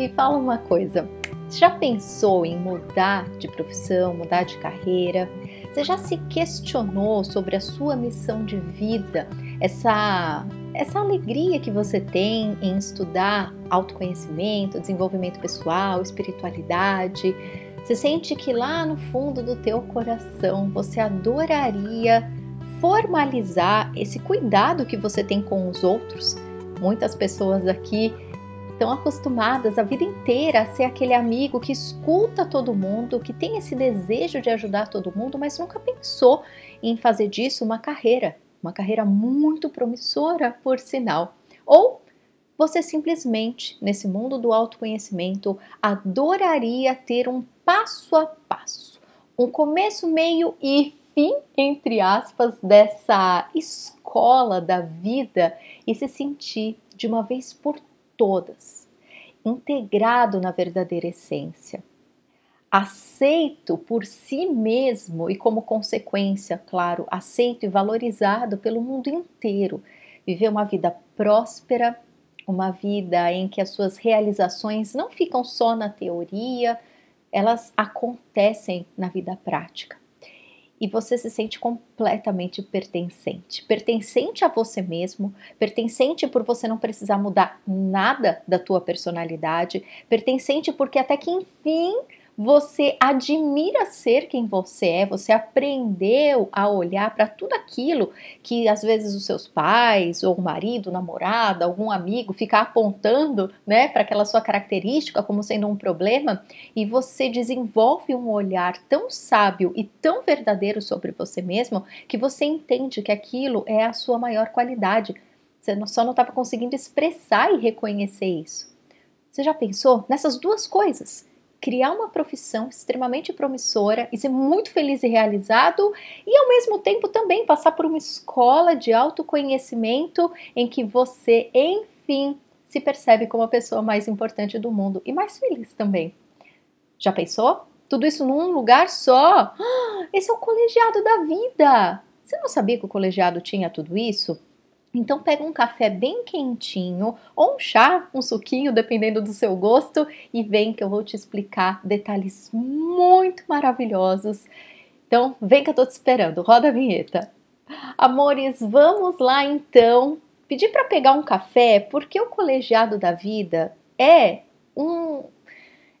Me fala uma coisa, já pensou em mudar de profissão, mudar de carreira? Você já se questionou sobre a sua missão de vida, essa essa alegria que você tem em estudar autoconhecimento, desenvolvimento pessoal, espiritualidade? Você sente que lá no fundo do teu coração você adoraria formalizar esse cuidado que você tem com os outros? Muitas pessoas aqui estão acostumadas a vida inteira a ser aquele amigo que escuta todo mundo, que tem esse desejo de ajudar todo mundo, mas nunca pensou em fazer disso uma carreira, uma carreira muito promissora, por sinal. Ou você simplesmente, nesse mundo do autoconhecimento, adoraria ter um passo a passo, um começo, meio e fim, entre aspas, dessa escola da vida e se sentir de uma vez por todas, integrado na verdadeira essência, aceito por si mesmo e, como consequência, claro, aceito e valorizado pelo mundo inteiro, viver uma vida próspera, uma vida em que as suas realizações não ficam só na teoria, elas acontecem na vida prática e você se sente completamente pertencente. Pertencente a você mesmo, pertencente por você não precisar mudar nada da tua personalidade, pertencente porque até que enfim você admira ser quem você é, você aprendeu a olhar para tudo aquilo que às vezes os seus pais, ou o marido, o namorado, algum amigo fica apontando, né, para aquela sua característica como sendo um problema, e você desenvolve um olhar tão sábio e tão verdadeiro sobre você mesmo que você entende que aquilo é a sua maior qualidade. Você só não estava conseguindo expressar e reconhecer isso. Você já pensou nessas duas coisas? Criar uma profissão extremamente promissora e ser muito feliz e realizado, e ao mesmo tempo também passar por uma escola de autoconhecimento em que você, enfim, se percebe como a pessoa mais importante do mundo e mais feliz também. Já pensou? Tudo isso num lugar só? Esse é o colegiado da vida! Você não sabia que o colegiado tinha tudo isso? Então pega um café bem quentinho ou um chá, um suquinho, dependendo do seu gosto, e vem que eu vou te explicar detalhes muito maravilhosos. Então vem que eu tô te esperando. Roda a vinheta. Amores, vamos lá então. Pedir para pegar um café porque o colegiado da vida é um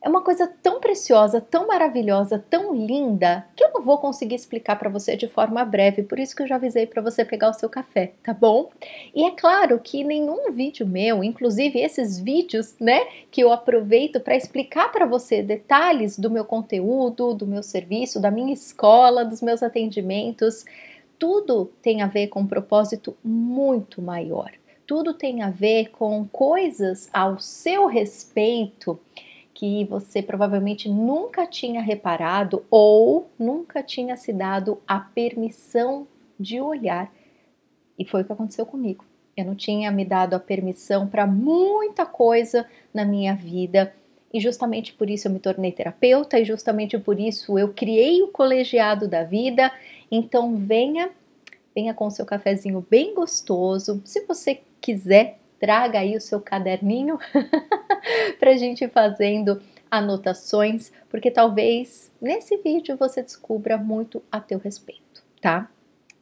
é uma coisa tão preciosa, tão maravilhosa, tão linda, que eu não vou conseguir explicar para você de forma breve, por isso que eu já avisei para você pegar o seu café, tá bom? E é claro que nenhum vídeo meu, inclusive esses vídeos, né, que eu aproveito para explicar para você detalhes do meu conteúdo, do meu serviço, da minha escola, dos meus atendimentos, tudo tem a ver com um propósito muito maior. Tudo tem a ver com coisas ao seu respeito que você provavelmente nunca tinha reparado ou nunca tinha se dado a permissão de olhar. E foi o que aconteceu comigo. Eu não tinha me dado a permissão para muita coisa na minha vida. E justamente por isso eu me tornei terapeuta e justamente por isso eu criei o colegiado da vida. Então venha, venha com seu cafezinho bem gostoso. Se você quiser, traga aí o seu caderninho para a gente fazendo anotações, porque talvez nesse vídeo você descubra muito a teu respeito, tá?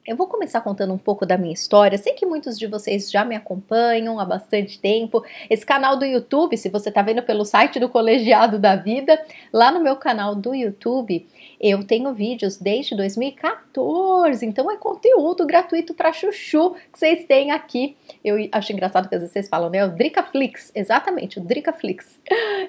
Eu vou começar contando um pouco da minha história. Sei que muitos de vocês já me acompanham há bastante tempo. Esse canal do YouTube, se você está vendo pelo site do Colegiado da Vida, lá no meu canal do YouTube, eu tenho vídeos desde 2014, então é conteúdo gratuito para chuchu que vocês têm aqui. Eu acho engraçado que às vezes vocês falam, né? O Dricaflix, exatamente, o Dricaflix.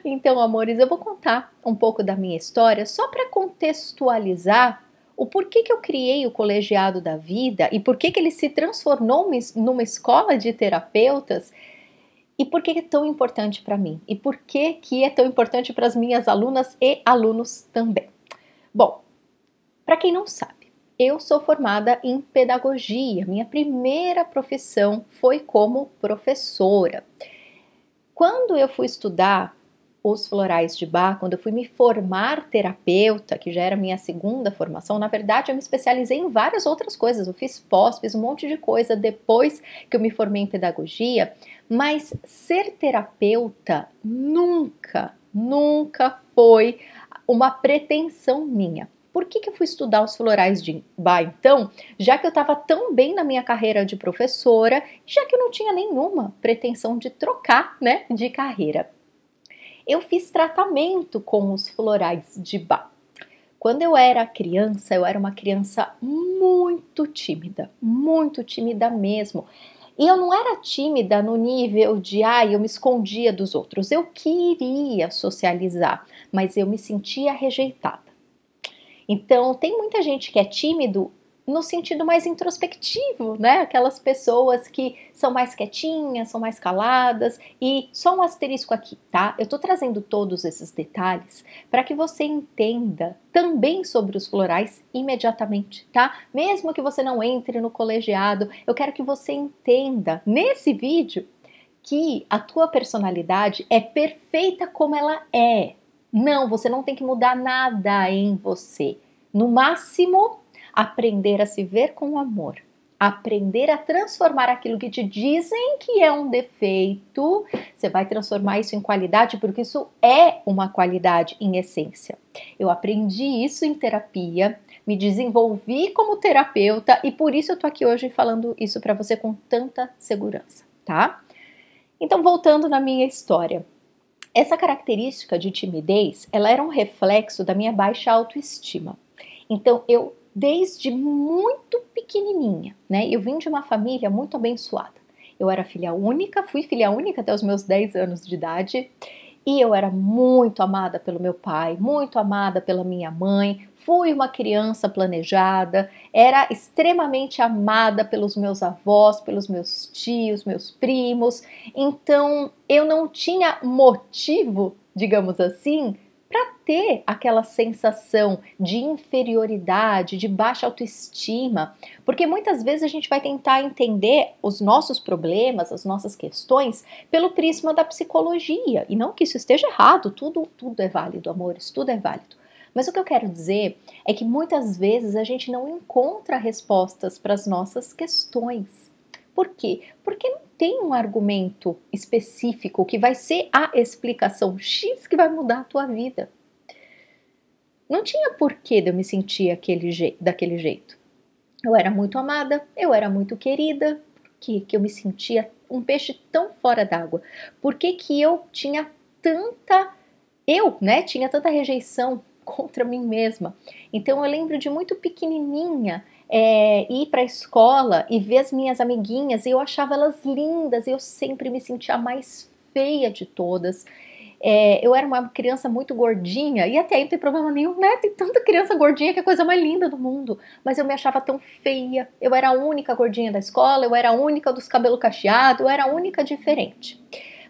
Então, amores, eu vou contar um pouco da minha história só para contextualizar o porquê que eu criei o colegiado da vida e por que, ele se transformou numa escola de terapeutas e por que é tão importante para mim e por que, que é tão importante para as minhas alunas e alunos também. Bom, para quem não sabe, eu sou formada em pedagogia. Minha primeira profissão foi como professora. Quando eu fui estudar os florais de Bach, quando eu fui me formar terapeuta, que já era minha segunda formação, na verdade eu me especializei em várias outras coisas. Eu fiz pós, fiz um monte de coisa depois que eu me formei em pedagogia, mas ser terapeuta nunca, nunca foi uma pretensão minha. Por que, que eu fui estudar os florais de Bach então? Já que eu estava tão bem na minha carreira de professora, já que eu não tinha nenhuma pretensão de trocar né, de carreira eu fiz tratamento com os florais de Bach. Quando eu era criança, eu era uma criança muito tímida, muito tímida mesmo. E eu não era tímida no nível de, ai, ah, eu me escondia dos outros. Eu queria socializar, mas eu me sentia rejeitada. Então, tem muita gente que é tímido no sentido mais introspectivo, né? Aquelas pessoas que são mais quietinhas, são mais caladas e só um asterisco aqui, tá? Eu tô trazendo todos esses detalhes para que você entenda também sobre os florais imediatamente, tá? Mesmo que você não entre no colegiado, eu quero que você entenda nesse vídeo que a tua personalidade é perfeita como ela é. Não, você não tem que mudar nada em você. No máximo, aprender a se ver com amor, aprender a transformar aquilo que te dizem que é um defeito, você vai transformar isso em qualidade, porque isso é uma qualidade em essência. Eu aprendi isso em terapia, me desenvolvi como terapeuta e por isso eu tô aqui hoje falando isso para você com tanta segurança, tá? Então, voltando na minha história. Essa característica de timidez, ela era um reflexo da minha baixa autoestima. Então, eu desde muito pequenininha, né? Eu vim de uma família muito abençoada. Eu era filha única, fui filha única até os meus 10 anos de idade, e eu era muito amada pelo meu pai, muito amada pela minha mãe. Fui uma criança planejada, era extremamente amada pelos meus avós, pelos meus tios, meus primos. Então, eu não tinha motivo, digamos assim, para ter aquela sensação de inferioridade, de baixa autoestima, porque muitas vezes a gente vai tentar entender os nossos problemas, as nossas questões pelo prisma da psicologia, e não que isso esteja errado, tudo tudo é válido, amores, tudo é válido. Mas o que eu quero dizer é que muitas vezes a gente não encontra respostas para as nossas questões. Por quê? Porque não tem um argumento específico que vai ser a explicação X que vai mudar a tua vida. Não tinha porquê de eu me sentir aquele je daquele jeito. Eu era muito amada, eu era muito querida, por que, que eu me sentia um peixe tão fora d'água? Por que, que eu tinha tanta. Eu, né, tinha tanta rejeição contra mim mesma. Então eu lembro de muito pequenininha é, ir para a escola e ver as minhas amiguinhas e eu achava elas lindas, eu sempre me sentia a mais feia de todas. É, eu era uma criança muito gordinha e até aí não tem problema nenhum, né? Tem tanta criança gordinha que é a coisa mais linda do mundo. Mas eu me achava tão feia. Eu era a única gordinha da escola, eu era a única dos cabelos cacheados, eu era a única diferente.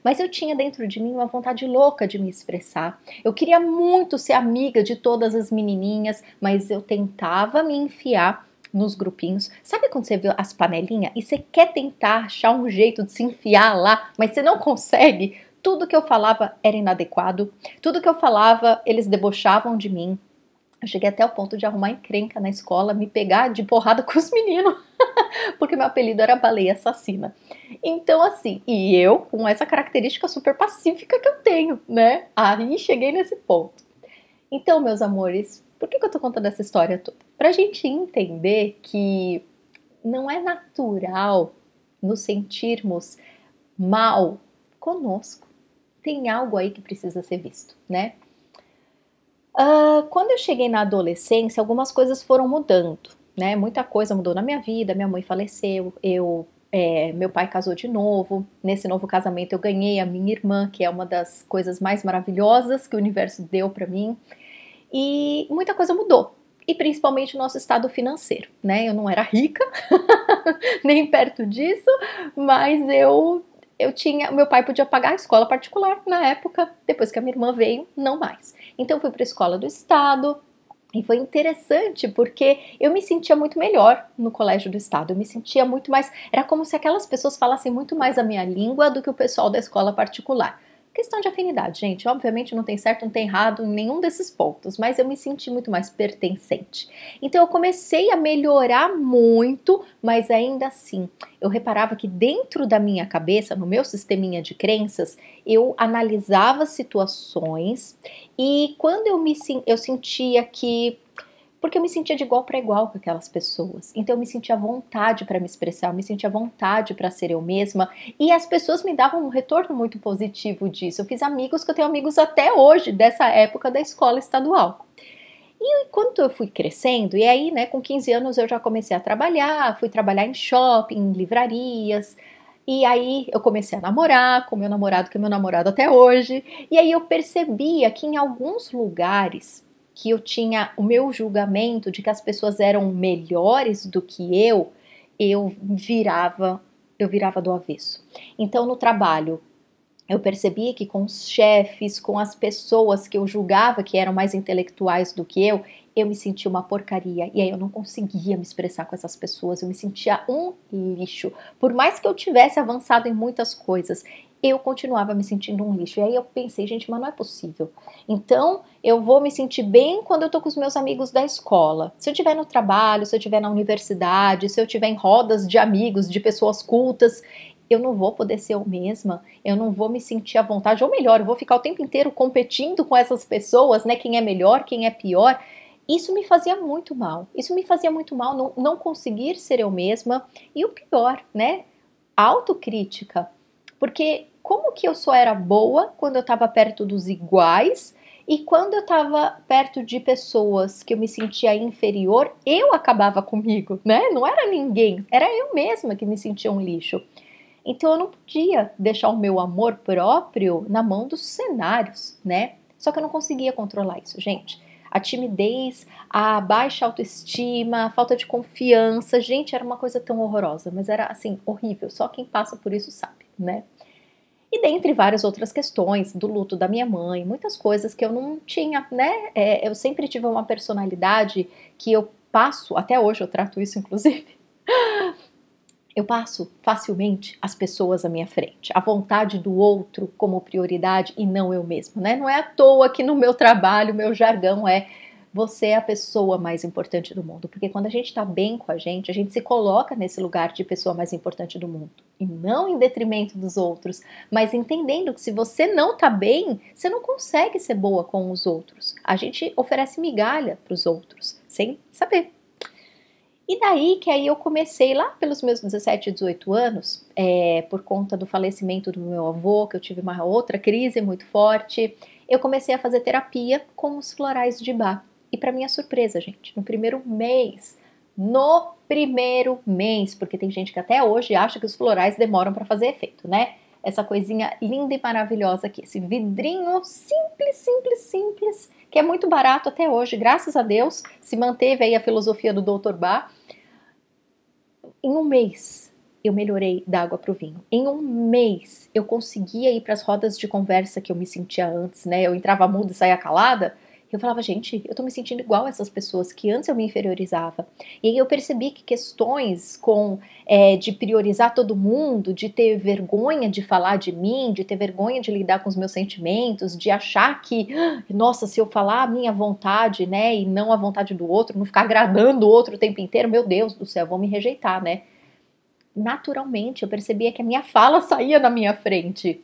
Mas eu tinha dentro de mim uma vontade louca de me expressar. Eu queria muito ser amiga de todas as menininhas, mas eu tentava me enfiar nos grupinhos. Sabe quando você vê as panelinhas e você quer tentar achar um jeito de se enfiar lá, mas você não consegue? Tudo que eu falava era inadequado, tudo que eu falava eles debochavam de mim. Eu cheguei até o ponto de arrumar encrenca na escola, me pegar de porrada com os meninos, porque meu apelido era baleia assassina. Então, assim, e eu com essa característica super pacífica que eu tenho, né? Aí cheguei nesse ponto. Então, meus amores, por que, que eu tô contando essa história toda? Pra gente entender que não é natural nos sentirmos mal conosco. Tem algo aí que precisa ser visto, né? Uh, quando eu cheguei na adolescência, algumas coisas foram mudando, né? Muita coisa mudou na minha vida. Minha mãe faleceu, eu, é, meu pai casou de novo. Nesse novo casamento, eu ganhei a minha irmã, que é uma das coisas mais maravilhosas que o universo deu para mim e muita coisa mudou. E principalmente o nosso estado financeiro, né? Eu não era rica, nem perto disso, mas eu eu tinha, meu pai podia pagar a escola particular na época, depois que a minha irmã veio, não mais. Então eu fui para a escola do estado, e foi interessante porque eu me sentia muito melhor no colégio do estado. Eu me sentia muito mais. Era como se aquelas pessoas falassem muito mais a minha língua do que o pessoal da escola particular. Questão de afinidade, gente. Obviamente não tem certo, não tem errado em nenhum desses pontos, mas eu me senti muito mais pertencente. Então eu comecei a melhorar muito, mas ainda assim, eu reparava que dentro da minha cabeça, no meu sisteminha de crenças, eu analisava situações e quando eu me eu sentia que porque eu me sentia de igual para igual com aquelas pessoas. Então eu me sentia à vontade para me expressar, eu me sentia à vontade para ser eu mesma, e as pessoas me davam um retorno muito positivo disso. Eu fiz amigos que eu tenho amigos até hoje dessa época da escola estadual. E enquanto eu fui crescendo, e aí, né, com 15 anos eu já comecei a trabalhar, fui trabalhar em shopping, em livrarias, e aí eu comecei a namorar com meu namorado, que é meu namorado até hoje, e aí eu percebia que em alguns lugares que eu tinha o meu julgamento de que as pessoas eram melhores do que eu, eu virava, eu virava do avesso. Então no trabalho, eu percebi que com os chefes, com as pessoas que eu julgava que eram mais intelectuais do que eu, eu me sentia uma porcaria e aí eu não conseguia me expressar com essas pessoas, eu me sentia um lixo. Por mais que eu tivesse avançado em muitas coisas, eu continuava me sentindo um lixo. E aí eu pensei, gente, mas não é possível. Então, eu vou me sentir bem quando eu tô com os meus amigos da escola. Se eu estiver no trabalho, se eu estiver na universidade, se eu estiver em rodas de amigos, de pessoas cultas, eu não vou poder ser eu mesma, eu não vou me sentir à vontade, ou melhor, eu vou ficar o tempo inteiro competindo com essas pessoas, né? Quem é melhor, quem é pior. Isso me fazia muito mal. Isso me fazia muito mal não, não conseguir ser eu mesma. E o pior, né? Autocrítica. Porque como que eu só era boa quando eu estava perto dos iguais e quando eu estava perto de pessoas que eu me sentia inferior, eu acabava comigo, né? Não era ninguém, era eu mesma que me sentia um lixo. Então eu não podia deixar o meu amor próprio na mão dos cenários, né? Só que eu não conseguia controlar isso, gente. A timidez, a baixa autoestima, a falta de confiança, gente, era uma coisa tão horrorosa, mas era assim, horrível. Só quem passa por isso sabe, né? E dentre várias outras questões, do luto da minha mãe, muitas coisas que eu não tinha, né? É, eu sempre tive uma personalidade que eu passo, até hoje eu trato isso inclusive, eu passo facilmente as pessoas à minha frente, a vontade do outro como prioridade e não eu mesma, né? Não é à toa que no meu trabalho, meu jargão é você é a pessoa mais importante do mundo. Porque quando a gente está bem com a gente, a gente se coloca nesse lugar de pessoa mais importante do mundo. E não em detrimento dos outros, mas entendendo que se você não está bem, você não consegue ser boa com os outros. A gente oferece migalha para os outros, sem saber. E daí que aí eu comecei lá pelos meus 17, 18 anos, é, por conta do falecimento do meu avô, que eu tive uma outra crise muito forte, eu comecei a fazer terapia com os florais de Bach. E para minha surpresa, gente, no primeiro mês, no primeiro mês, porque tem gente que até hoje acha que os florais demoram para fazer efeito, né? Essa coisinha linda e maravilhosa aqui, esse vidrinho simples, simples, simples, que é muito barato até hoje, graças a Deus, se manteve aí a filosofia do Dr. Bach. Em um mês, eu melhorei da água para o vinho. Em um mês, eu conseguia ir para as rodas de conversa que eu me sentia antes, né? Eu entrava muda e saía calada eu falava, gente, eu tô me sentindo igual a essas pessoas que antes eu me inferiorizava. E aí eu percebi que questões com é, de priorizar todo mundo, de ter vergonha de falar de mim, de ter vergonha de lidar com os meus sentimentos, de achar que, nossa, se eu falar a minha vontade, né, e não a vontade do outro, não ficar agradando o outro o tempo inteiro, meu Deus do céu, vão me rejeitar, né? Naturalmente, eu percebia que a minha fala saía na minha frente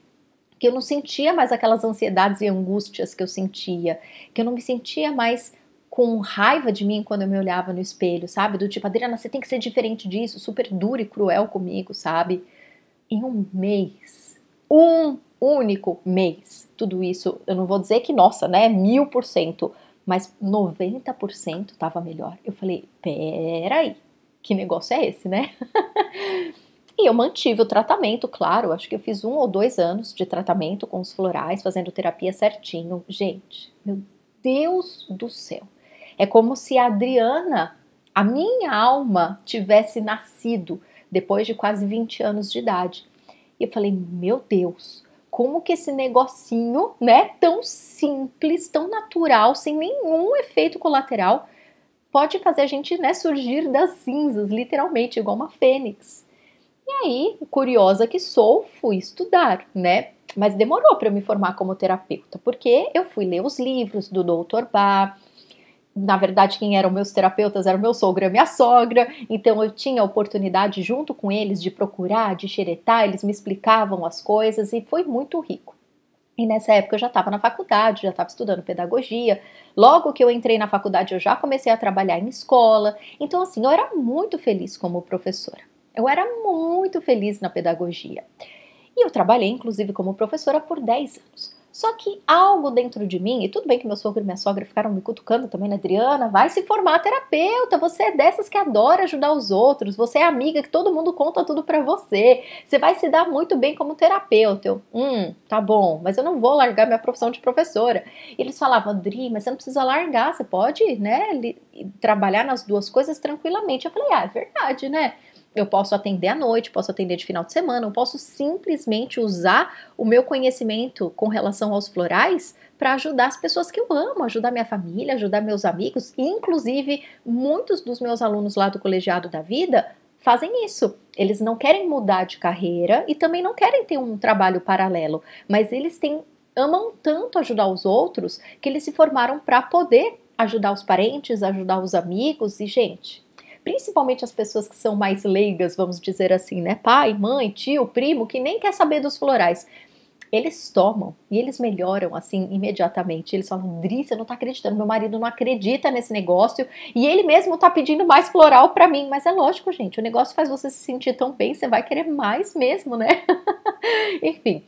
que eu não sentia mais aquelas ansiedades e angústias que eu sentia, que eu não me sentia mais com raiva de mim quando eu me olhava no espelho, sabe? Do tipo, Adriana, você tem que ser diferente disso, super duro e cruel comigo, sabe? Em um mês, um único mês, tudo isso, eu não vou dizer que, nossa, né, mil por cento, mas 90% tava melhor. Eu falei, peraí, que negócio é esse, né? E eu mantive o tratamento, claro, acho que eu fiz um ou dois anos de tratamento com os florais, fazendo terapia certinho. Gente, meu Deus do céu. É como se a Adriana, a minha alma, tivesse nascido depois de quase 20 anos de idade. E eu falei, meu Deus, como que esse negocinho, né, tão simples, tão natural, sem nenhum efeito colateral, pode fazer a gente, né, surgir das cinzas, literalmente, igual uma fênix. E aí, curiosa que sou, fui estudar, né? Mas demorou para eu me formar como terapeuta, porque eu fui ler os livros do Dr. Bach, na verdade, quem eram meus terapeutas era o meu sogro e minha sogra, então eu tinha a oportunidade, junto com eles, de procurar, de xeretar, eles me explicavam as coisas e foi muito rico. E nessa época eu já estava na faculdade, já estava estudando pedagogia. Logo que eu entrei na faculdade, eu já comecei a trabalhar em escola. Então, assim, eu era muito feliz como professora. Eu era muito feliz na pedagogia. E eu trabalhei, inclusive, como professora por 10 anos. Só que algo dentro de mim, e tudo bem que meu sogro e minha sogra ficaram me cutucando também, né, Adriana? Vai se formar terapeuta, você é dessas que adora ajudar os outros, você é amiga que todo mundo conta tudo para você, você vai se dar muito bem como terapeuta. Eu, hum, tá bom, mas eu não vou largar minha profissão de professora. E eles falavam, Adri, mas você não precisa largar, você pode, né, trabalhar nas duas coisas tranquilamente. Eu falei, ah, é verdade, né? Eu posso atender à noite, posso atender de final de semana, eu posso simplesmente usar o meu conhecimento com relação aos florais para ajudar as pessoas que eu amo, ajudar minha família, ajudar meus amigos, inclusive muitos dos meus alunos lá do colegiado da vida fazem isso. Eles não querem mudar de carreira e também não querem ter um trabalho paralelo, mas eles têm amam tanto ajudar os outros que eles se formaram para poder ajudar os parentes, ajudar os amigos e gente, principalmente as pessoas que são mais leigas, vamos dizer assim, né? Pai, mãe, tio, primo, que nem quer saber dos florais. Eles tomam e eles melhoram assim imediatamente. Eles falam, Dri, você não tá acreditando, meu marido não acredita nesse negócio e ele mesmo tá pedindo mais floral para mim. Mas é lógico, gente, o negócio faz você se sentir tão bem, você vai querer mais mesmo, né? Enfim.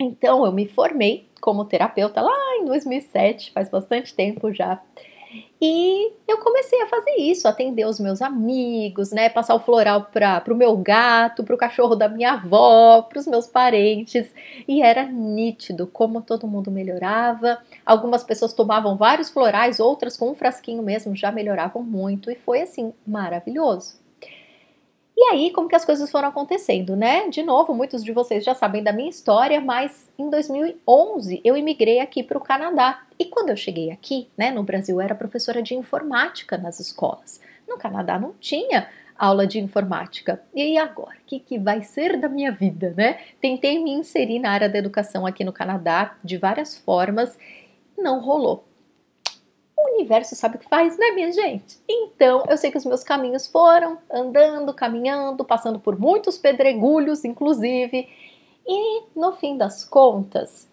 Então eu me formei como terapeuta lá em 2007, faz bastante tempo já. E eu comecei a fazer isso, atender os meus amigos, né? Passar o floral para o meu gato, para o cachorro da minha avó, para os meus parentes. E era nítido como todo mundo melhorava. Algumas pessoas tomavam vários florais, outras com um frasquinho mesmo já melhoravam muito. E foi assim, maravilhoso. E aí, como que as coisas foram acontecendo, né? De novo, muitos de vocês já sabem da minha história, mas em 2011 eu imigrei aqui para o Canadá. E quando eu cheguei aqui, né, no Brasil, eu era professora de informática nas escolas. No Canadá não tinha aula de informática. E agora? O que, que vai ser da minha vida, né? Tentei me inserir na área da educação aqui no Canadá de várias formas, não rolou universo sabe o que faz, né, minha gente? Então, eu sei que os meus caminhos foram andando, caminhando, passando por muitos pedregulhos, inclusive, e no fim das contas,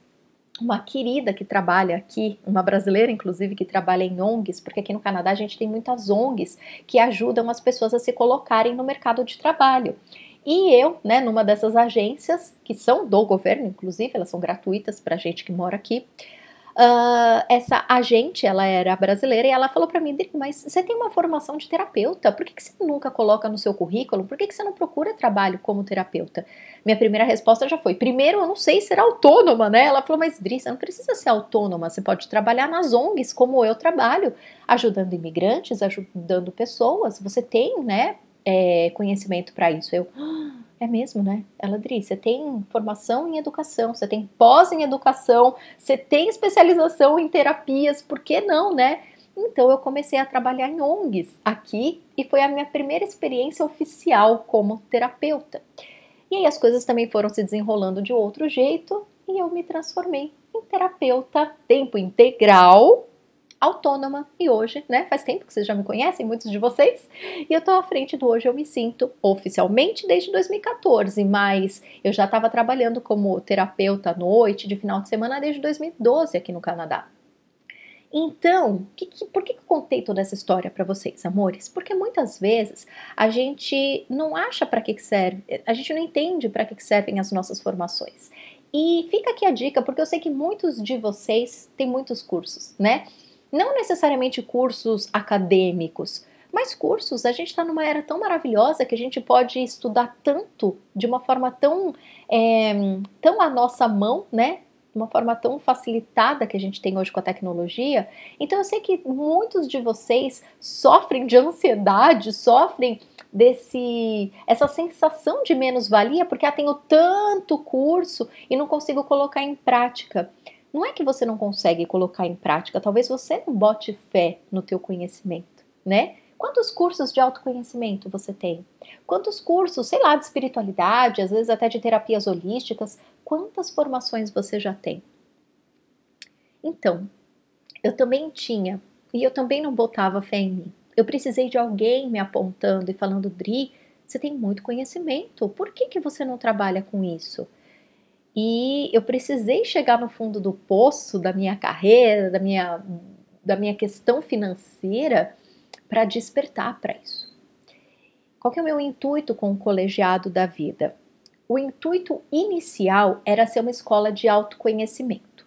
uma querida que trabalha aqui, uma brasileira inclusive que trabalha em ONGs, porque aqui no Canadá a gente tem muitas ONGs que ajudam as pessoas a se colocarem no mercado de trabalho. E eu, né, numa dessas agências, que são do governo, inclusive, elas são gratuitas para gente que mora aqui, Uh, essa agente, ela era brasileira, e ela falou para mim, mas você tem uma formação de terapeuta, por que, que você nunca coloca no seu currículo? Por que, que você não procura trabalho como terapeuta? Minha primeira resposta já foi, primeiro, eu não sei ser autônoma, né? Ela falou, mas Dri, você não precisa ser autônoma, você pode trabalhar nas ONGs, como eu trabalho, ajudando imigrantes, ajudando pessoas, você tem, né, é, conhecimento para isso. Eu, ah, é mesmo, né? Ela disse: você tem formação em educação, você tem pós em educação, você tem especialização em terapias, por que não, né? Então eu comecei a trabalhar em ONGs aqui e foi a minha primeira experiência oficial como terapeuta. E aí as coisas também foram se desenrolando de outro jeito e eu me transformei em terapeuta tempo integral autônoma e hoje, né, faz tempo que vocês já me conhecem, muitos de vocês, e eu tô à frente do Hoje Eu Me Sinto oficialmente desde 2014, mas eu já estava trabalhando como terapeuta à noite, de final de semana, desde 2012 aqui no Canadá. Então, que, que, por que eu contei toda essa história para vocês, amores? Porque muitas vezes a gente não acha para que, que serve, a gente não entende para que, que servem as nossas formações. E fica aqui a dica, porque eu sei que muitos de vocês têm muitos cursos, né? Não necessariamente cursos acadêmicos, mas cursos. A gente está numa era tão maravilhosa que a gente pode estudar tanto de uma forma tão, é, tão à nossa mão, né? De uma forma tão facilitada que a gente tem hoje com a tecnologia. Então eu sei que muitos de vocês sofrem de ansiedade, sofrem desse essa sensação de menos-valia porque ah, tenho tanto curso e não consigo colocar em prática. Não é que você não consegue colocar em prática, talvez você não bote fé no teu conhecimento, né? Quantos cursos de autoconhecimento você tem? Quantos cursos, sei lá, de espiritualidade, às vezes até de terapias holísticas? Quantas formações você já tem? Então, eu também tinha, e eu também não botava fé em mim. Eu precisei de alguém me apontando e falando, Dri, você tem muito conhecimento, por que, que você não trabalha com isso? E eu precisei chegar no fundo do poço da minha carreira, da minha, da minha questão financeira, para despertar para isso. Qual que é o meu intuito com o colegiado da vida? O intuito inicial era ser uma escola de autoconhecimento.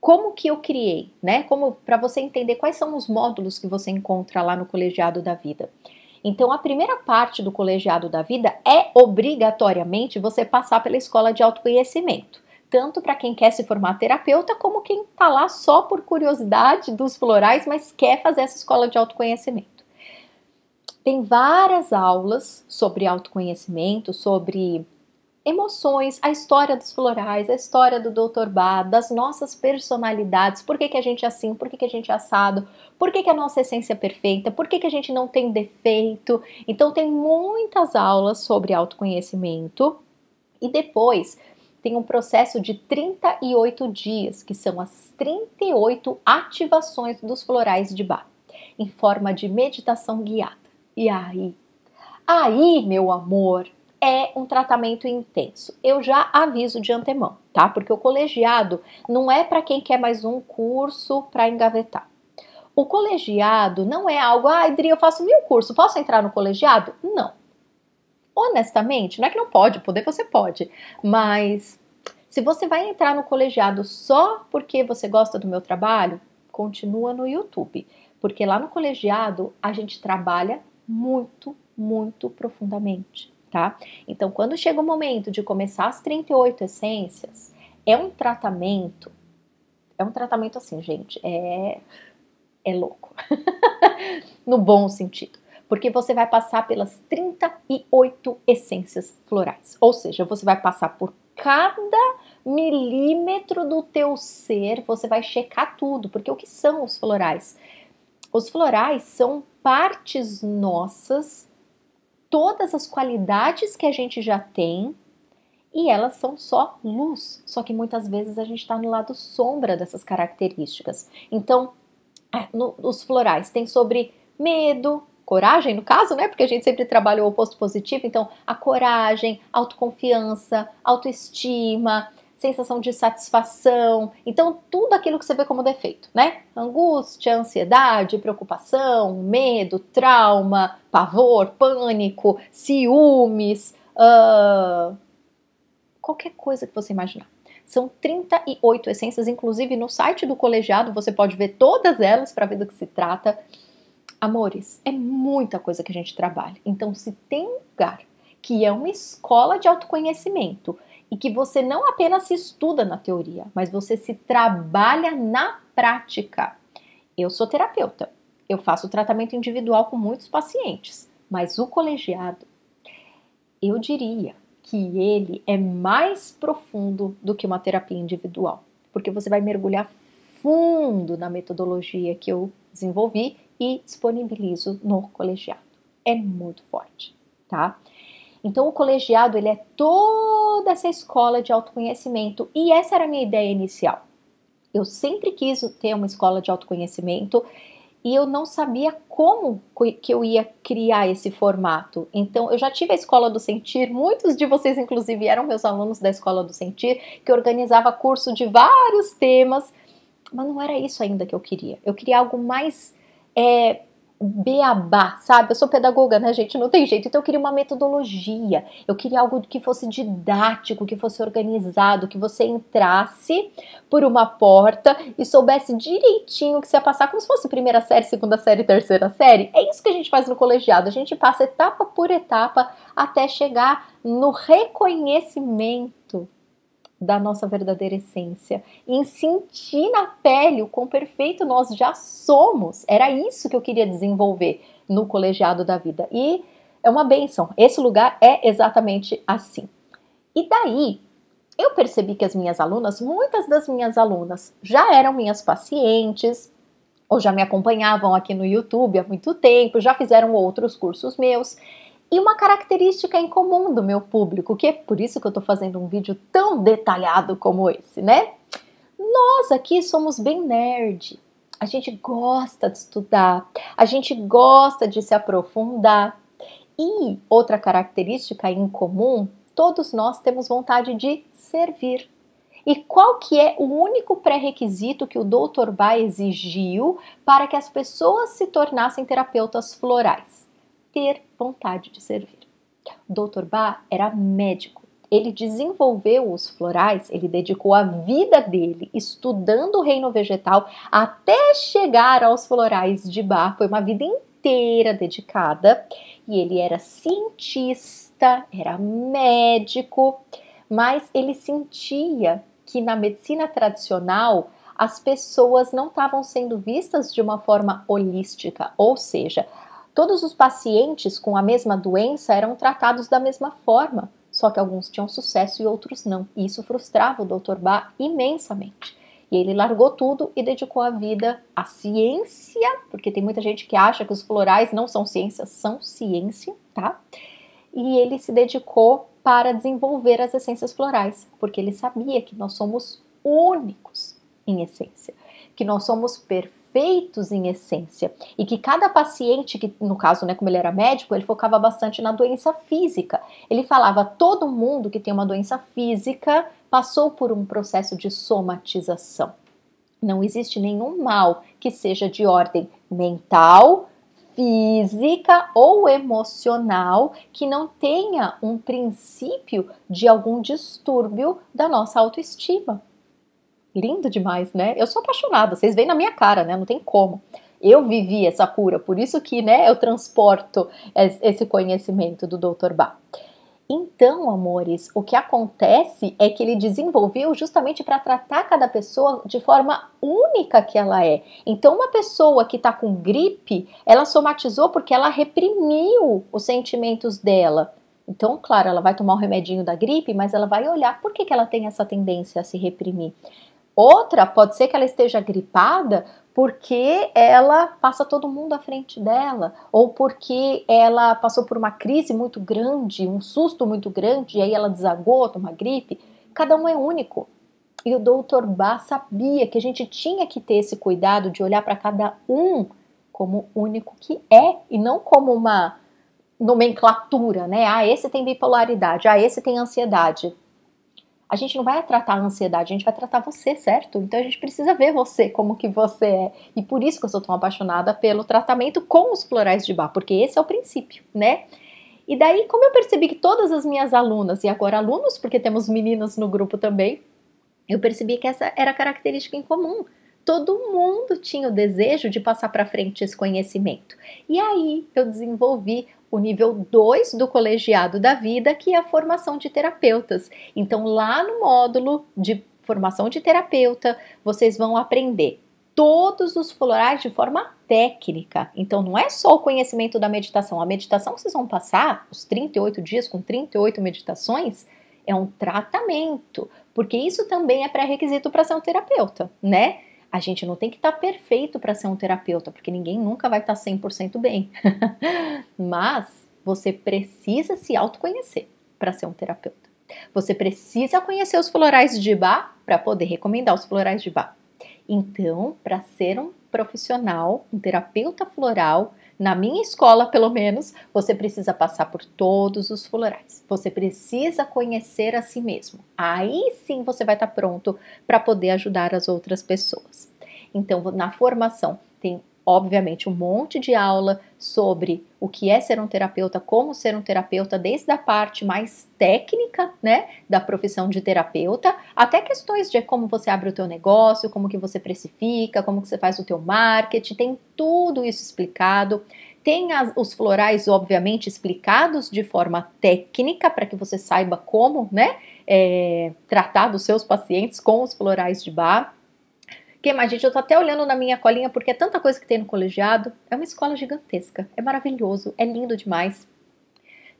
Como que eu criei, né? Como para você entender quais são os módulos que você encontra lá no colegiado da vida. Então, a primeira parte do colegiado da vida é obrigatoriamente você passar pela escola de autoconhecimento tanto para quem quer se formar terapeuta, como quem está lá só por curiosidade dos florais, mas quer fazer essa escola de autoconhecimento. Tem várias aulas sobre autoconhecimento, sobre emoções, a história dos florais, a história do Dr. Bá, das nossas personalidades, por que, que a gente é assim, por que, que a gente é assado, por que, que a nossa essência é perfeita, por que, que a gente não tem defeito. Então, tem muitas aulas sobre autoconhecimento. E depois tem um processo de 38 dias, que são as 38 ativações dos florais de Bach, em forma de meditação guiada. E aí? Aí, meu amor, é um tratamento intenso. Eu já aviso de antemão, tá? Porque o colegiado não é para quem quer mais um curso para engavetar. O colegiado não é algo, ah, Adri, eu faço mil cursos, posso entrar no colegiado? Não honestamente, não é que não pode, poder você pode, mas se você vai entrar no colegiado só porque você gosta do meu trabalho, continua no YouTube, porque lá no colegiado a gente trabalha muito, muito profundamente, tá? Então, quando chega o momento de começar as 38 essências, é um tratamento, é um tratamento assim, gente, é é louco. no bom sentido porque você vai passar pelas 38 essências florais. Ou seja, você vai passar por cada milímetro do teu ser, você vai checar tudo, porque o que são os florais? Os florais são partes nossas, todas as qualidades que a gente já tem, e elas são só luz. Só que muitas vezes a gente está no lado sombra dessas características. Então, é, no, os florais tem sobre medo, coragem, no caso, né? Porque a gente sempre trabalha o oposto positivo, então a coragem, autoconfiança, autoestima, sensação de satisfação, então tudo aquilo que você vê como defeito, né? Angústia, ansiedade, preocupação, medo, trauma, pavor, pânico, ciúmes, uh, qualquer coisa que você imaginar. São 38 essências, inclusive no site do colegiado você pode ver todas elas para ver do que se trata. Amores, é muita coisa que a gente trabalha. Então, se tem lugar que é uma escola de autoconhecimento e que você não apenas se estuda na teoria, mas você se trabalha na prática. Eu sou terapeuta, eu faço tratamento individual com muitos pacientes, mas o colegiado, eu diria que ele é mais profundo do que uma terapia individual, porque você vai mergulhar fundo na metodologia que eu desenvolvi e disponibilizo no colegiado. É muito forte, tá? Então o colegiado ele é toda essa escola de autoconhecimento e essa era a minha ideia inicial. Eu sempre quis ter uma escola de autoconhecimento e eu não sabia como que eu ia criar esse formato. Então, eu já tive a Escola do Sentir, muitos de vocês, inclusive, eram meus alunos da Escola do Sentir, que organizava curso de vários temas, mas não era isso ainda que eu queria. Eu queria algo mais é, beabá, sabe? Eu sou pedagoga, né, gente? Não tem jeito. Então eu queria uma metodologia. Eu queria algo que fosse didático, que fosse organizado, que você entrasse por uma porta e soubesse direitinho o que você ia passar, como se fosse primeira série, segunda série, terceira série. É isso que a gente faz no colegiado. A gente passa etapa por etapa até chegar no reconhecimento da nossa verdadeira essência, em sentir na pele o quão perfeito nós já somos. Era isso que eu queria desenvolver no colegiado da vida. E é uma benção. Esse lugar é exatamente assim. E daí, eu percebi que as minhas alunas, muitas das minhas alunas já eram minhas pacientes, ou já me acompanhavam aqui no YouTube há muito tempo, já fizeram outros cursos meus. E uma característica em comum do meu público, que é por isso que eu estou fazendo um vídeo tão detalhado como esse, né? Nós aqui somos bem nerd. A gente gosta de estudar, a gente gosta de se aprofundar. E outra característica em comum, todos nós temos vontade de servir. E qual que é o único pré-requisito que o Dr. Ba exigiu para que as pessoas se tornassem terapeutas florais? Ter vontade de servir. Dr. Ba era médico. Ele desenvolveu os florais, ele dedicou a vida dele estudando o reino vegetal até chegar aos florais de Ba. Foi uma vida inteira dedicada. E ele era cientista, era médico, mas ele sentia que na medicina tradicional as pessoas não estavam sendo vistas de uma forma holística, ou seja, todos os pacientes com a mesma doença eram tratados da mesma forma, só que alguns tinham sucesso e outros não. E isso frustrava o Dr. Ba imensamente. E ele largou tudo e dedicou a vida à ciência, porque tem muita gente que acha que os florais não são ciência, são ciência, tá? E ele se dedicou para desenvolver as essências florais, porque ele sabia que nós somos únicos em essência, que nós somos perfeitos em essência e que cada paciente, que no caso, né, como ele era médico, ele focava bastante na doença física. Ele falava todo mundo que tem uma doença física passou por um processo de somatização. Não existe nenhum mal que seja de ordem mental, física ou emocional que não tenha um princípio de algum distúrbio da nossa autoestima. Lindo demais, né? Eu sou apaixonada, vocês veem na minha cara, né? Não tem como. Eu vivi essa cura, por isso que, né, eu transporto esse conhecimento do Dr. Bach. Então, amores, o que acontece é que ele desenvolveu justamente para tratar cada pessoa de forma única que ela é. Então, uma pessoa que está com gripe, ela somatizou porque ela reprimiu os sentimentos dela. Então, claro, ela vai tomar o remedinho da gripe, mas ela vai olhar por que, que ela tem essa tendência a se reprimir. Outra pode ser que ela esteja gripada porque ela passa todo mundo à frente dela, ou porque ela passou por uma crise muito grande, um susto muito grande, e aí ela desagou, uma gripe. Cada um é único. E o doutor Bá sabia que a gente tinha que ter esse cuidado de olhar para cada um como único que é, e não como uma nomenclatura, né? Ah, esse tem bipolaridade, ah, esse tem ansiedade a gente não vai tratar a ansiedade, a gente vai tratar você, certo? Então a gente precisa ver você como que você é. E por isso que eu sou tão apaixonada pelo tratamento com os florais de bar, porque esse é o princípio, né? E daí, como eu percebi que todas as minhas alunas, e agora alunos, porque temos meninas no grupo também, eu percebi que essa era a característica em comum. Todo mundo tinha o desejo de passar para frente esse conhecimento. E aí eu desenvolvi o nível 2 do colegiado da vida, que é a formação de terapeutas. Então, lá no módulo de formação de terapeuta, vocês vão aprender todos os florais de forma técnica. Então, não é só o conhecimento da meditação. A meditação que vocês vão passar, os 38 dias com 38 meditações, é um tratamento, porque isso também é pré-requisito para ser um terapeuta, né? A gente não tem que estar tá perfeito para ser um terapeuta, porque ninguém nunca vai estar tá 100% bem. Mas você precisa se autoconhecer para ser um terapeuta. Você precisa conhecer os florais de Bach para poder recomendar os florais de Bach. Então, para ser um profissional, um terapeuta floral, na minha escola, pelo menos, você precisa passar por todos os florais. Você precisa conhecer a si mesmo. Aí sim você vai estar pronto para poder ajudar as outras pessoas. Então, na formação tem obviamente um monte de aula sobre o que é ser um terapeuta, como ser um terapeuta, desde a parte mais técnica, né, da profissão de terapeuta, até questões de como você abre o teu negócio, como que você precifica, como que você faz o teu marketing, tem tudo isso explicado. Tem as, os florais, obviamente, explicados de forma técnica para que você saiba como, né, é, tratar dos seus pacientes com os florais de bar que mais, gente? Eu tô até olhando na minha colinha porque é tanta coisa que tem no colegiado. É uma escola gigantesca. É maravilhoso. É lindo demais.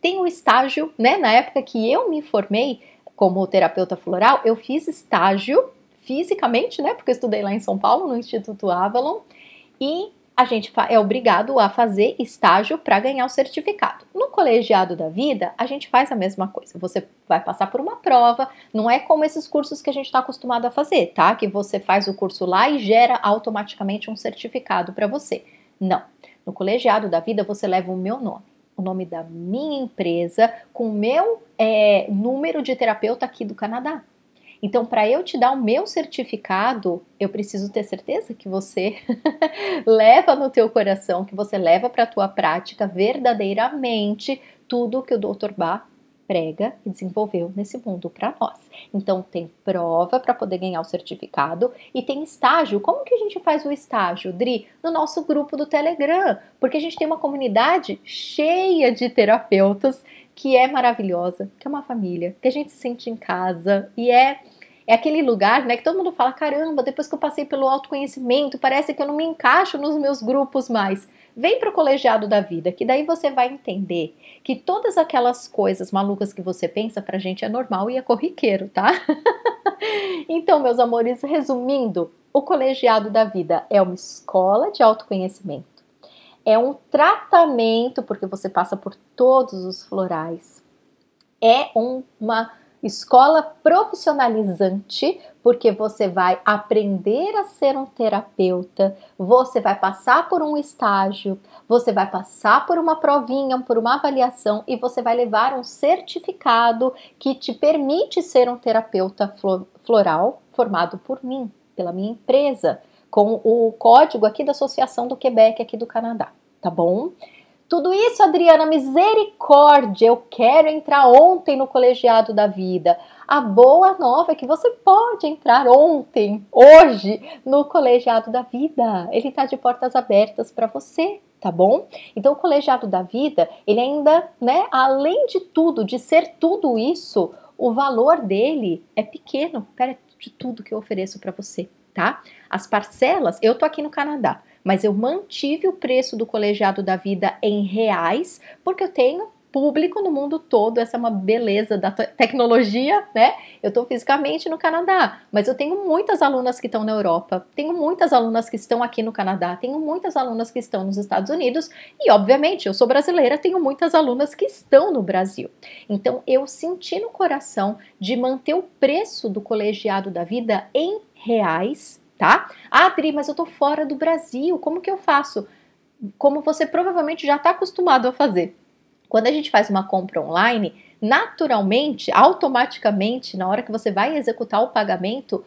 Tem o estágio, né? Na época que eu me formei como terapeuta floral, eu fiz estágio fisicamente, né? Porque eu estudei lá em São Paulo, no Instituto Avalon. e a gente é obrigado a fazer estágio para ganhar o certificado. No colegiado da vida, a gente faz a mesma coisa. Você vai passar por uma prova, não é como esses cursos que a gente está acostumado a fazer, tá? Que você faz o curso lá e gera automaticamente um certificado para você. Não. No colegiado da vida, você leva o meu nome, o nome da minha empresa, com o meu é, número de terapeuta aqui do Canadá. Então, para eu te dar o meu certificado, eu preciso ter certeza que você leva no teu coração, que você leva para a tua prática verdadeiramente tudo que o Dr. Bach prega e desenvolveu nesse mundo para nós. Então tem prova para poder ganhar o certificado e tem estágio. Como que a gente faz o estágio, Dri? No nosso grupo do Telegram, porque a gente tem uma comunidade cheia de terapeutas que é maravilhosa, que é uma família, que a gente se sente em casa e é é aquele lugar, né, que todo mundo fala, caramba, depois que eu passei pelo autoconhecimento, parece que eu não me encaixo nos meus grupos mais. Vem para o colegiado da vida, que daí você vai entender que todas aquelas coisas malucas que você pensa pra gente é normal e é corriqueiro, tá? então, meus amores, resumindo, o colegiado da vida é uma escola de autoconhecimento. É um tratamento, porque você passa por todos os florais. É uma escola profissionalizante, porque você vai aprender a ser um terapeuta, você vai passar por um estágio, você vai passar por uma provinha, por uma avaliação e você vai levar um certificado que te permite ser um terapeuta floral formado por mim, pela minha empresa, com o código aqui da Associação do Quebec aqui do Canadá, tá bom? Tudo isso, Adriana, misericórdia, eu quero entrar ontem no colegiado da vida. A boa nova é que você pode entrar ontem, hoje, no colegiado da vida. Ele está de portas abertas para você, tá bom? Então, o colegiado da vida, ele ainda, né, além de tudo, de ser tudo isso, o valor dele é pequeno perto de tudo que eu ofereço para você, tá? As parcelas, eu tô aqui no Canadá mas eu mantive o preço do colegiado da vida em reais, porque eu tenho público no mundo todo, essa é uma beleza da tecnologia, né? Eu estou fisicamente no Canadá, mas eu tenho muitas alunas que estão na Europa, tenho muitas alunas que estão aqui no Canadá, tenho muitas alunas que estão nos Estados Unidos e, obviamente, eu sou brasileira, tenho muitas alunas que estão no Brasil. Então, eu senti no coração de manter o preço do colegiado da vida em reais tá? Ah, Adri, mas eu tô fora do Brasil, como que eu faço? Como você provavelmente já está acostumado a fazer. Quando a gente faz uma compra online, naturalmente, automaticamente, na hora que você vai executar o pagamento,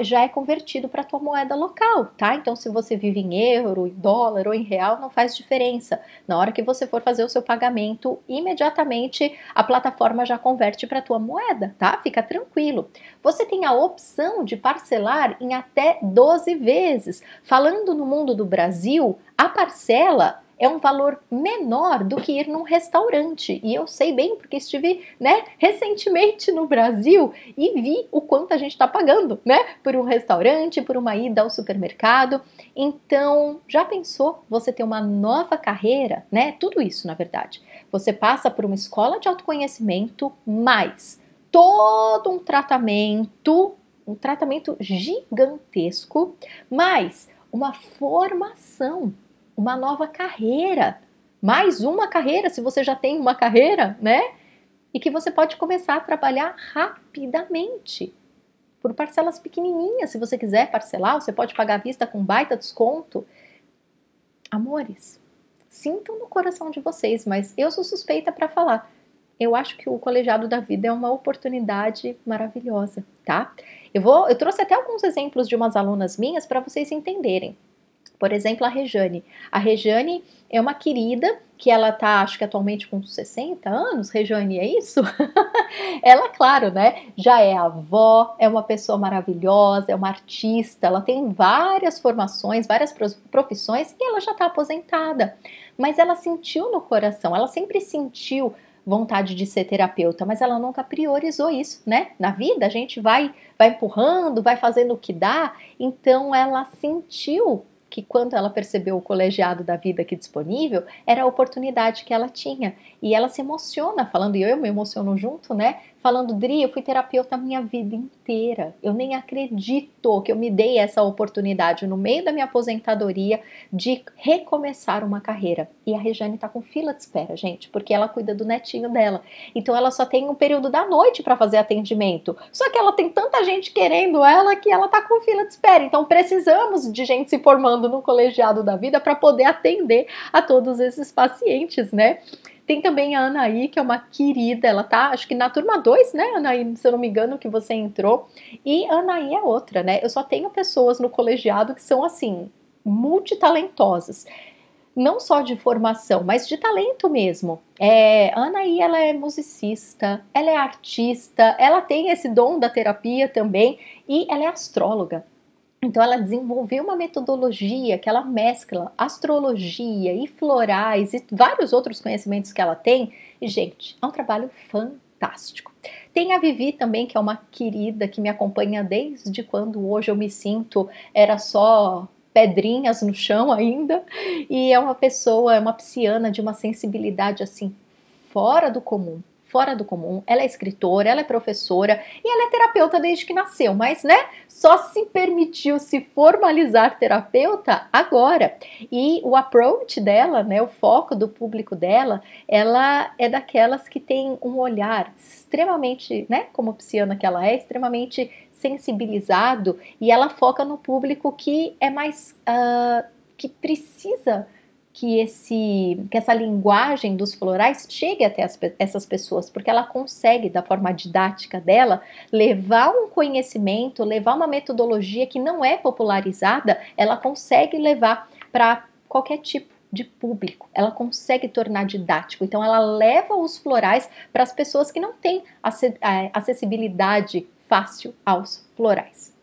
já é convertido para a tua moeda local, tá? Então, se você vive em euro, em dólar ou em real, não faz diferença. Na hora que você for fazer o seu pagamento, imediatamente a plataforma já converte para a tua moeda, tá? Fica tranquilo. Você tem a opção de parcelar em até 12 vezes. Falando no mundo do Brasil, a parcela é um valor menor do que ir num restaurante. E eu sei bem porque estive, né, recentemente no Brasil e vi o quanto a gente está pagando, né, por um restaurante, por uma ida ao supermercado. Então, já pensou você ter uma nova carreira, né? Tudo isso, na verdade. Você passa por uma escola de autoconhecimento, mais todo um tratamento, um tratamento gigantesco, mais uma formação uma nova carreira, mais uma carreira, se você já tem uma carreira, né? E que você pode começar a trabalhar rapidamente, por parcelas pequenininhas. Se você quiser parcelar, você pode pagar à vista com baita desconto. Amores, sintam no coração de vocês, mas eu sou suspeita para falar. Eu acho que o colegiado da vida é uma oportunidade maravilhosa, tá? Eu vou, eu trouxe até alguns exemplos de umas alunas minhas para vocês entenderem. Por exemplo, a Rejane. A Rejane é uma querida que ela tá, acho que atualmente com 60 anos, Rejane, é isso? ela, claro, né, já é avó, é uma pessoa maravilhosa, é uma artista, ela tem várias formações, várias profissões e ela já está aposentada. Mas ela sentiu no coração, ela sempre sentiu vontade de ser terapeuta, mas ela nunca priorizou isso, né? Na vida a gente vai vai empurrando, vai fazendo o que dá, então ela sentiu que quando ela percebeu o colegiado da vida aqui disponível, era a oportunidade que ela tinha. E ela se emociona falando, e eu me emociono junto, né? Falando, Dri, eu fui terapeuta a minha vida inteira. Eu nem acredito que eu me dei essa oportunidade no meio da minha aposentadoria de recomeçar uma carreira. E a Rejane tá com fila de espera, gente, porque ela cuida do netinho dela. Então ela só tem um período da noite para fazer atendimento. Só que ela tem tanta gente querendo ela que ela tá com fila de espera. Então precisamos de gente se formando no colegiado da vida para poder atender a todos esses pacientes, né? Tem também a Anaí, que é uma querida, ela tá, acho que na turma 2, né, Anaí, se eu não me engano, que você entrou. E Anaí é outra, né? Eu só tenho pessoas no colegiado que são, assim, multitalentosas. Não só de formação, mas de talento mesmo. É, Anaí, ela é musicista, ela é artista, ela tem esse dom da terapia também e ela é astróloga. Então ela desenvolveu uma metodologia que ela mescla astrologia e florais e vários outros conhecimentos que ela tem. E gente, é um trabalho fantástico. Tem a Vivi também, que é uma querida que me acompanha desde quando hoje eu me sinto era só pedrinhas no chão ainda, e é uma pessoa, é uma psiana de uma sensibilidade assim fora do comum fora do comum. Ela é escritora, ela é professora e ela é terapeuta desde que nasceu, mas né, só se permitiu se formalizar terapeuta agora. E o approach dela, né, o foco do público dela, ela é daquelas que tem um olhar extremamente, né, como psiana que ela é, extremamente sensibilizado e ela foca no público que é mais uh, que precisa que, esse, que essa linguagem dos florais chegue até as, essas pessoas, porque ela consegue, da forma didática dela, levar um conhecimento, levar uma metodologia que não é popularizada, ela consegue levar para qualquer tipo de público. Ela consegue tornar didático. Então, ela leva os florais para as pessoas que não têm acessibilidade fácil aos florais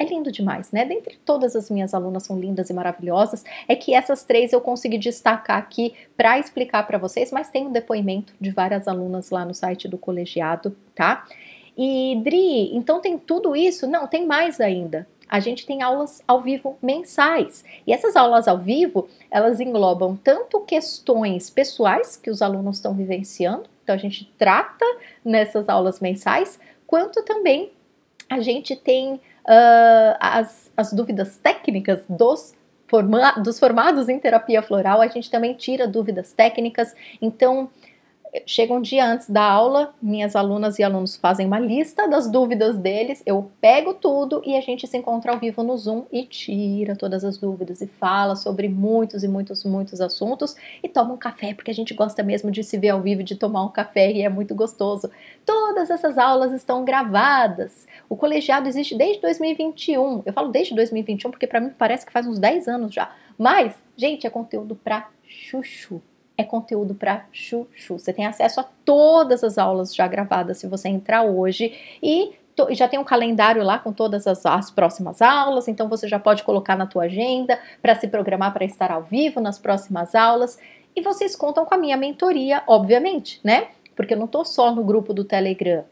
é lindo demais, né? Dentre todas as minhas alunas são lindas e maravilhosas, é que essas três eu consegui destacar aqui para explicar para vocês, mas tem um depoimento de várias alunas lá no site do colegiado, tá? E Dri, então tem tudo isso? Não, tem mais ainda. A gente tem aulas ao vivo mensais. E essas aulas ao vivo, elas englobam tanto questões pessoais que os alunos estão vivenciando, então a gente trata nessas aulas mensais, quanto também a gente tem uh, as, as dúvidas técnicas dos dos formados em terapia floral, a gente também tira dúvidas técnicas. Então, chega um dia antes da aula, minhas alunas e alunos fazem uma lista das dúvidas deles, eu pego tudo e a gente se encontra ao vivo no Zoom e tira todas as dúvidas e fala sobre muitos e muitos, muitos assuntos e toma um café, porque a gente gosta mesmo de se ver ao vivo, de tomar um café e é muito gostoso. Todas essas aulas estão gravadas. O colegiado existe desde 2021. Eu falo desde 2021 porque para mim parece que faz uns 10 anos já. Mas, gente, é conteúdo para chuchu é conteúdo para chuchu. Você tem acesso a todas as aulas já gravadas se você entrar hoje e já tem um calendário lá com todas as, as, próximas aulas, então você já pode colocar na tua agenda para se programar para estar ao vivo nas próximas aulas. E vocês contam com a minha mentoria, obviamente, né? Porque eu não estou só no grupo do Telegram.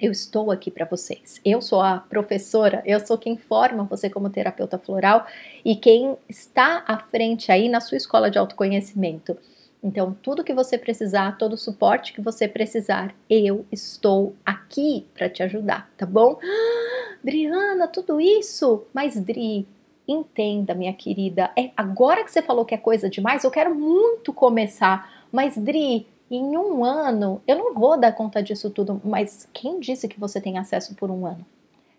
Eu estou aqui para vocês. Eu sou a professora, eu sou quem forma você como terapeuta floral e quem está à frente aí na sua escola de autoconhecimento. Então, tudo que você precisar, todo o suporte que você precisar, eu estou aqui para te ajudar, tá bom? Driana, tudo isso? Mas, Dri, entenda, minha querida, é agora que você falou que é coisa demais, eu quero muito começar, mas, Dri, em um ano, eu não vou dar conta disso tudo, mas quem disse que você tem acesso por um ano?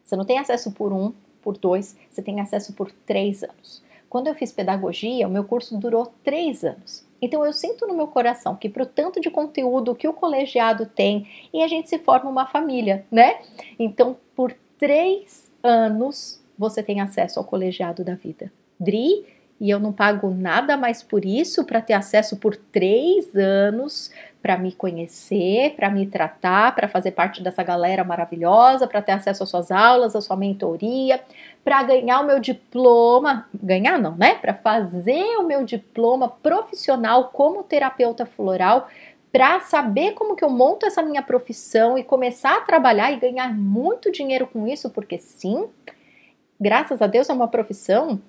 Você não tem acesso por um, por dois, você tem acesso por três anos. Quando eu fiz pedagogia, o meu curso durou três anos. Então eu sinto no meu coração que para o tanto de conteúdo que o colegiado tem e a gente se forma uma família, né? Então por três anos você tem acesso ao colegiado da vida. Dri, e eu não pago nada mais por isso para ter acesso por três anos para me conhecer, para me tratar, para fazer parte dessa galera maravilhosa, para ter acesso às suas aulas, à sua mentoria, para ganhar o meu diploma, ganhar não, né? Para fazer o meu diploma profissional como terapeuta floral, para saber como que eu monto essa minha profissão e começar a trabalhar e ganhar muito dinheiro com isso, porque sim, graças a Deus é uma profissão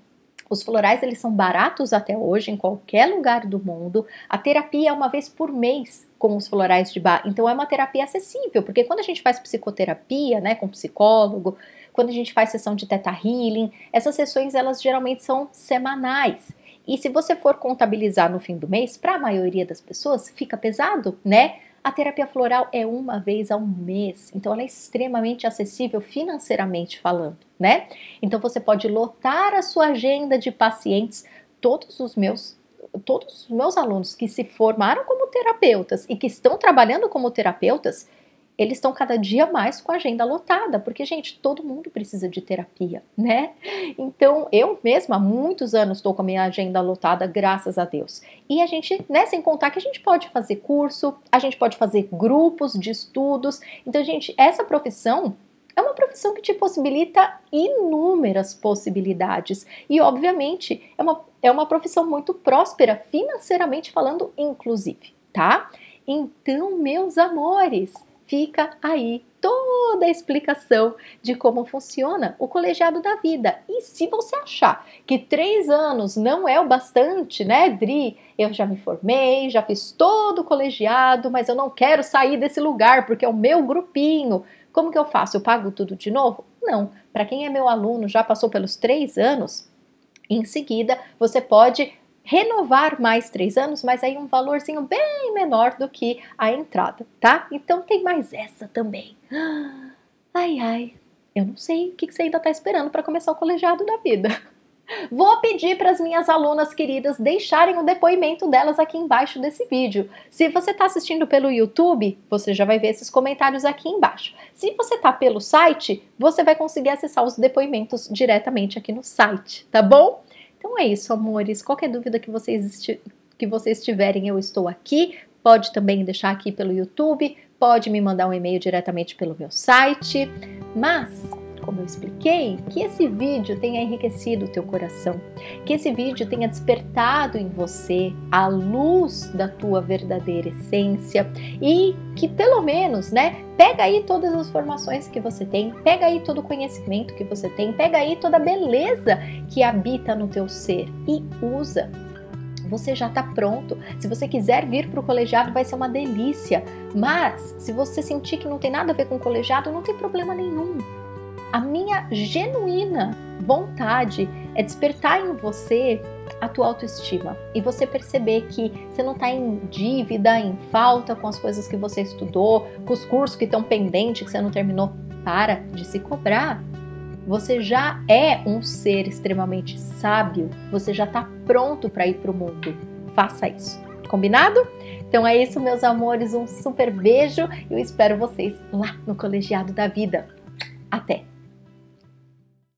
Os florais eles são baratos até hoje em qualquer lugar do mundo. A terapia é uma vez por mês com os florais de bar. Então é uma terapia acessível, porque quando a gente faz psicoterapia, né, com psicólogo, quando a gente faz sessão de teta healing, essas sessões elas geralmente são semanais. E se você for contabilizar no fim do mês, para a maioria das pessoas fica pesado, né? A terapia floral é uma vez ao mês, então ela é extremamente acessível financeiramente falando, né? Então você pode lotar a sua agenda de pacientes. Todos os meus todos os meus alunos que se formaram como terapeutas e que estão trabalhando como terapeutas, eles estão cada dia mais com a agenda lotada, porque, gente, todo mundo precisa de terapia, né? Então, eu mesma há muitos anos estou com a minha agenda lotada, graças a Deus. E a gente, né, sem contar que a gente pode fazer curso, a gente pode fazer grupos de estudos. Então, gente, essa profissão é uma profissão que te possibilita inúmeras possibilidades. E, obviamente, é uma, é uma profissão muito próspera, financeiramente falando, inclusive, tá? Então, meus amores, fica aí toda a explicação de como funciona o colegiado da vida. E se você achar que três anos não é o bastante, né, Dri? Eu já me formei, já fiz todo o colegiado, mas eu não quero sair desse lugar porque é o meu grupinho. Como que eu faço? Eu pago tudo de novo? Não. Para quem é meu aluno, já passou pelos três anos, em seguida você pode renovar mais três anos, mas aí um valorzinho bem menor do que a entrada, tá? Então tem mais essa também. Ai, ai, eu não sei o que você ainda está esperando para começar o colegiado da vida. Vou pedir para as minhas alunas queridas deixarem o depoimento delas aqui embaixo desse vídeo. Se você está assistindo pelo YouTube, você já vai ver esses comentários aqui embaixo. Se você está pelo site, você vai conseguir acessar os depoimentos diretamente aqui no site, tá bom? Então é isso, amores. Qualquer dúvida que vocês, que vocês tiverem, eu estou aqui. Pode também deixar aqui pelo YouTube, pode me mandar um e-mail diretamente pelo meu site. Mas como eu expliquei, que esse vídeo tenha enriquecido o teu coração, que esse vídeo tenha despertado em você a luz da tua verdadeira essência e que pelo menos, né, pega aí todas as formações que você tem, pega aí todo o conhecimento que você tem, pega aí toda a beleza que habita no teu ser e usa você já está pronto. Se você quiser vir para o colegiado, vai ser uma delícia. Mas se você sentir que não tem nada a ver com o colegiado, não tem problema nenhum. A minha genuína vontade é despertar em você a tua autoestima e você perceber que você não está em dívida, em falta com as coisas que você estudou, com os cursos que estão pendentes que você não terminou. Para de se cobrar. Você já é um ser extremamente sábio, você já está pronto para ir para o mundo. Faça isso. Combinado? Então é isso, meus amores. Um super beijo e eu espero vocês lá no Colegiado da Vida. Até!